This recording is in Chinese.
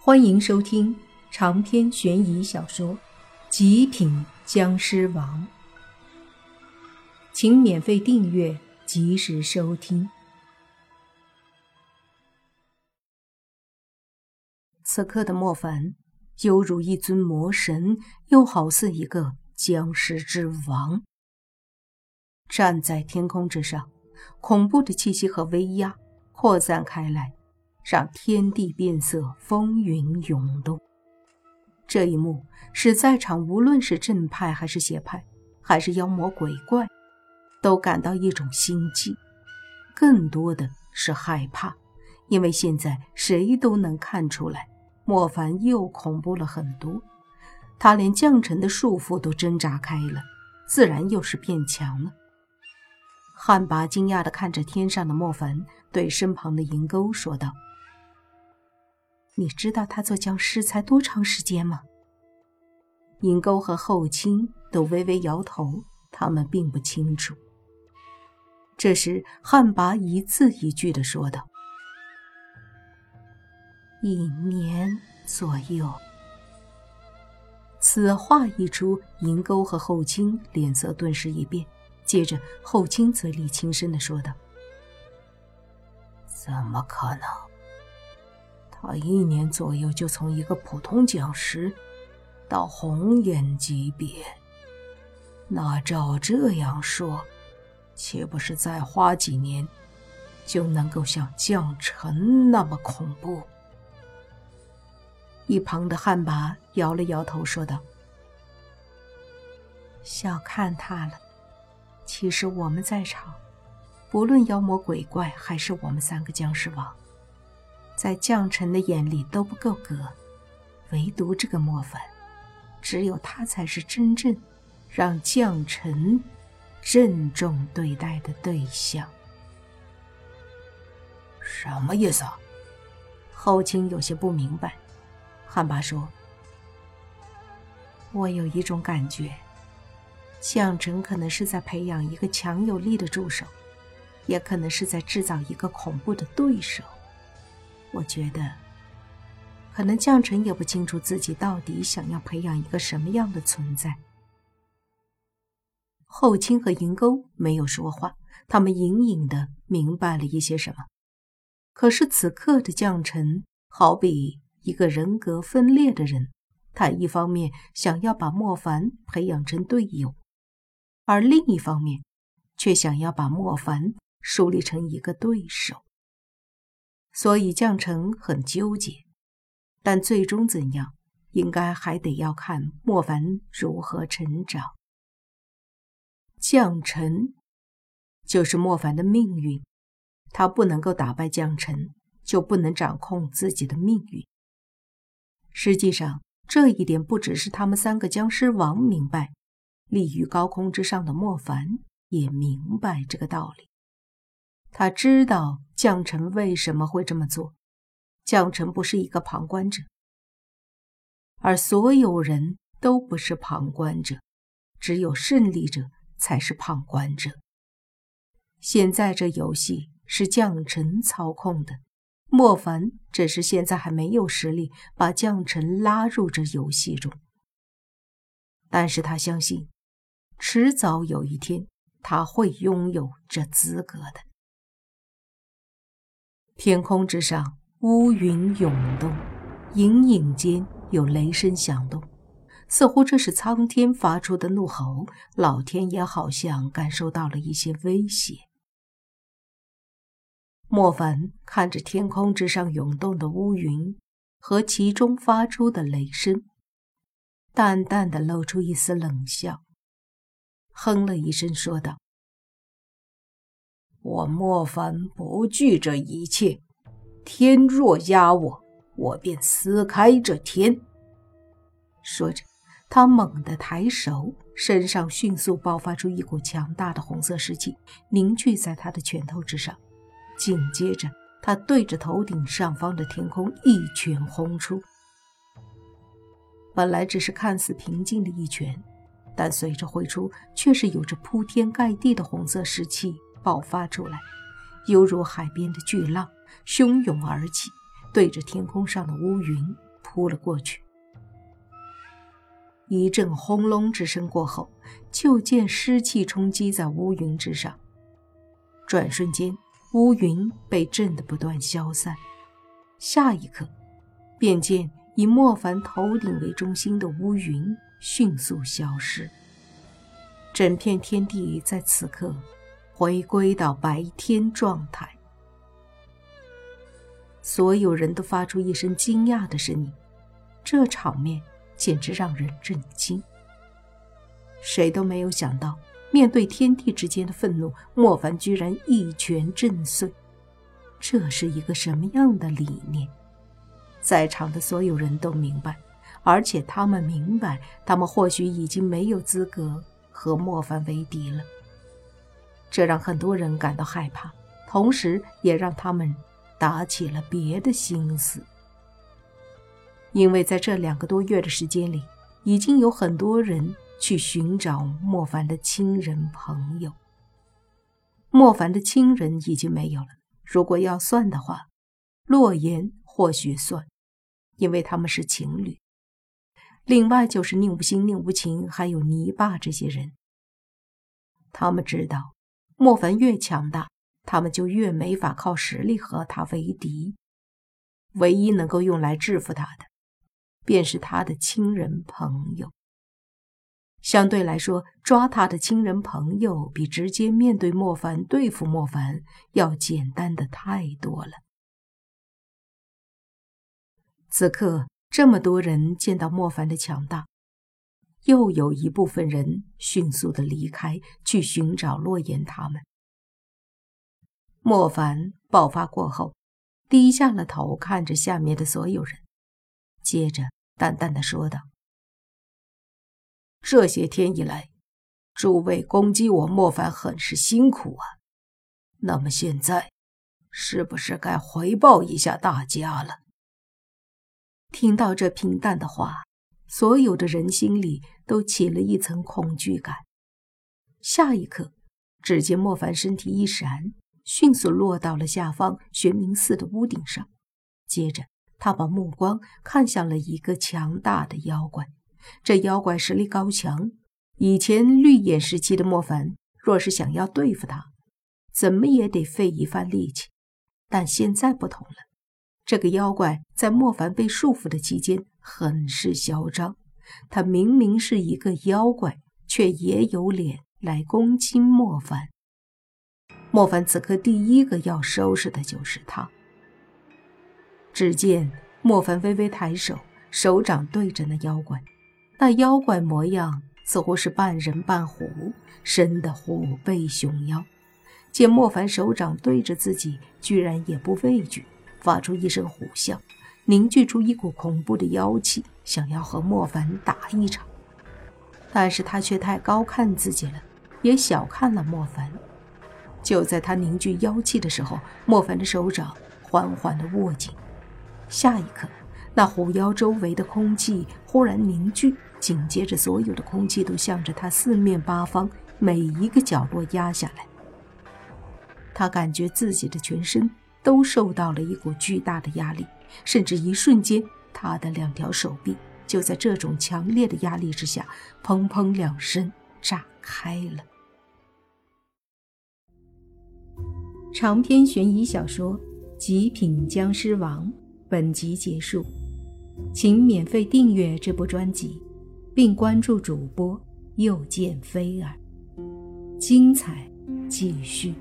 欢迎收听长篇悬疑小说《极品僵尸王》，请免费订阅，及时收听。此刻的莫凡，犹如一尊魔神，又好似一个僵尸之王，站在天空之上，恐怖的气息和威压扩散开来。让天地变色，风云涌动。这一幕使在场无论是正派还是邪派，还是妖魔鬼怪，都感到一种心悸，更多的是害怕，因为现在谁都能看出来，莫凡又恐怖了很多。他连将臣的束缚都挣扎开了，自然又是变强了。汉魃惊讶地看着天上的莫凡，对身旁的银钩说道。你知道他做僵尸才多长时间吗？银钩和后卿都微微摇头，他们并不清楚。这时，汉魃一字一句的说道：“一年左右。”此话一出，银钩和后卿脸色顿时一变。接着，后卿嘴里轻声的说道：“怎么可能？”他一年左右就从一个普通僵尸到红眼级别，那照这样说，岂不是再花几年就能够像将臣那么恐怖？一旁的汉魃摇了摇头，说道：“小看他了。其实我们在场，不论妖魔鬼怪，还是我们三个僵尸王。”在将臣的眼里都不够格，唯独这个莫凡，只有他才是真正让将臣郑重对待的对象。什么意思？啊？后卿有些不明白。汉魃说：“我有一种感觉，将臣可能是在培养一个强有力的助手，也可能是在制造一个恐怖的对手。”我觉得，可能将臣也不清楚自己到底想要培养一个什么样的存在。后清和银钩没有说话，他们隐隐的明白了一些什么。可是此刻的将臣好比一个人格分裂的人，他一方面想要把莫凡培养成队友，而另一方面却想要把莫凡树立成一个对手。所以将臣很纠结，但最终怎样，应该还得要看莫凡如何成长。将臣就是莫凡的命运，他不能够打败将臣，就不能掌控自己的命运。实际上，这一点不只是他们三个僵尸王明白，立于高空之上的莫凡也明白这个道理。他知道将臣为什么会这么做，将臣不是一个旁观者，而所有人都不是旁观者，只有胜利者才是旁观者。现在这游戏是将臣操控的，莫凡只是现在还没有实力把将臣拉入这游戏中，但是他相信，迟早有一天他会拥有这资格的。天空之上，乌云涌动，隐隐间有雷声响动，似乎这是苍天发出的怒吼。老天爷好像感受到了一些威胁。莫凡看着天空之上涌动的乌云和其中发出的雷声，淡淡的露出一丝冷笑，哼了一声，说道。我莫凡不惧这一切，天若压我，我便撕开这天。说着，他猛地抬手，身上迅速爆发出一股强大的红色湿气，凝聚在他的拳头之上。紧接着，他对着头顶上方的天空一拳轰出。本来只是看似平静的一拳，但随着挥出，却是有着铺天盖地的红色湿气。爆发出来，犹如海边的巨浪汹涌而起，对着天空上的乌云扑了过去。一阵轰隆之声过后，就见湿气冲击在乌云之上。转瞬间，乌云被震得不断消散。下一刻，便见以莫凡头顶为中心的乌云迅速消失，整片天地在此刻回归到白天状态。所有人都发出一声惊讶的声音，这场面。简直让人震惊。谁都没有想到，面对天地之间的愤怒，莫凡居然一拳震碎。这是一个什么样的理念？在场的所有人都明白，而且他们明白，他们或许已经没有资格和莫凡为敌了。这让很多人感到害怕，同时也让他们打起了别的心思。因为在这两个多月的时间里，已经有很多人去寻找莫凡的亲人朋友。莫凡的亲人已经没有了。如果要算的话，洛言或许算，因为他们是情侣。另外就是宁无心、宁无情，还有泥巴这些人。他们知道，莫凡越强大，他们就越没法靠实力和他为敌。唯一能够用来制服他的。便是他的亲人朋友。相对来说，抓他的亲人朋友比直接面对莫凡对付莫凡要简单的太多了。此刻，这么多人见到莫凡的强大，又有一部分人迅速的离开，去寻找洛言他们。莫凡爆发过后，低下了头，看着下面的所有人，接着。淡淡的说道：“这些天以来，诸位攻击我莫凡很是辛苦啊。那么现在，是不是该回报一下大家了？”听到这平淡的话，所有的人心里都起了一层恐惧感。下一刻，只见莫凡身体一闪，迅速落到了下方玄冥寺的屋顶上，接着。他把目光看向了一个强大的妖怪，这妖怪实力高强。以前绿眼时期的莫凡，若是想要对付他，怎么也得费一番力气。但现在不同了，这个妖怪在莫凡被束缚的期间很是嚣张。他明明是一个妖怪，却也有脸来攻击莫凡。莫凡此刻第一个要收拾的就是他。只见莫凡微微抬手，手掌对着那妖怪，那妖怪模样似乎是半人半虎，生的虎背熊腰。见莫凡手掌对着自己，居然也不畏惧，发出一声虎啸，凝聚出一股恐怖的妖气，想要和莫凡打一场。但是他却太高看自己了，也小看了莫凡。就在他凝聚妖气的时候，莫凡的手掌缓缓地握紧。下一刻，那虎妖周围的空气忽然凝聚，紧接着，所有的空气都向着他四面八方每一个角落压下来。他感觉自己的全身都受到了一股巨大的压力，甚至一瞬间，他的两条手臂就在这种强烈的压力之下，砰砰两声炸开了。长篇悬疑小说《极品僵尸王》。本集结束，请免费订阅这部专辑，并关注主播又见菲儿，精彩继续。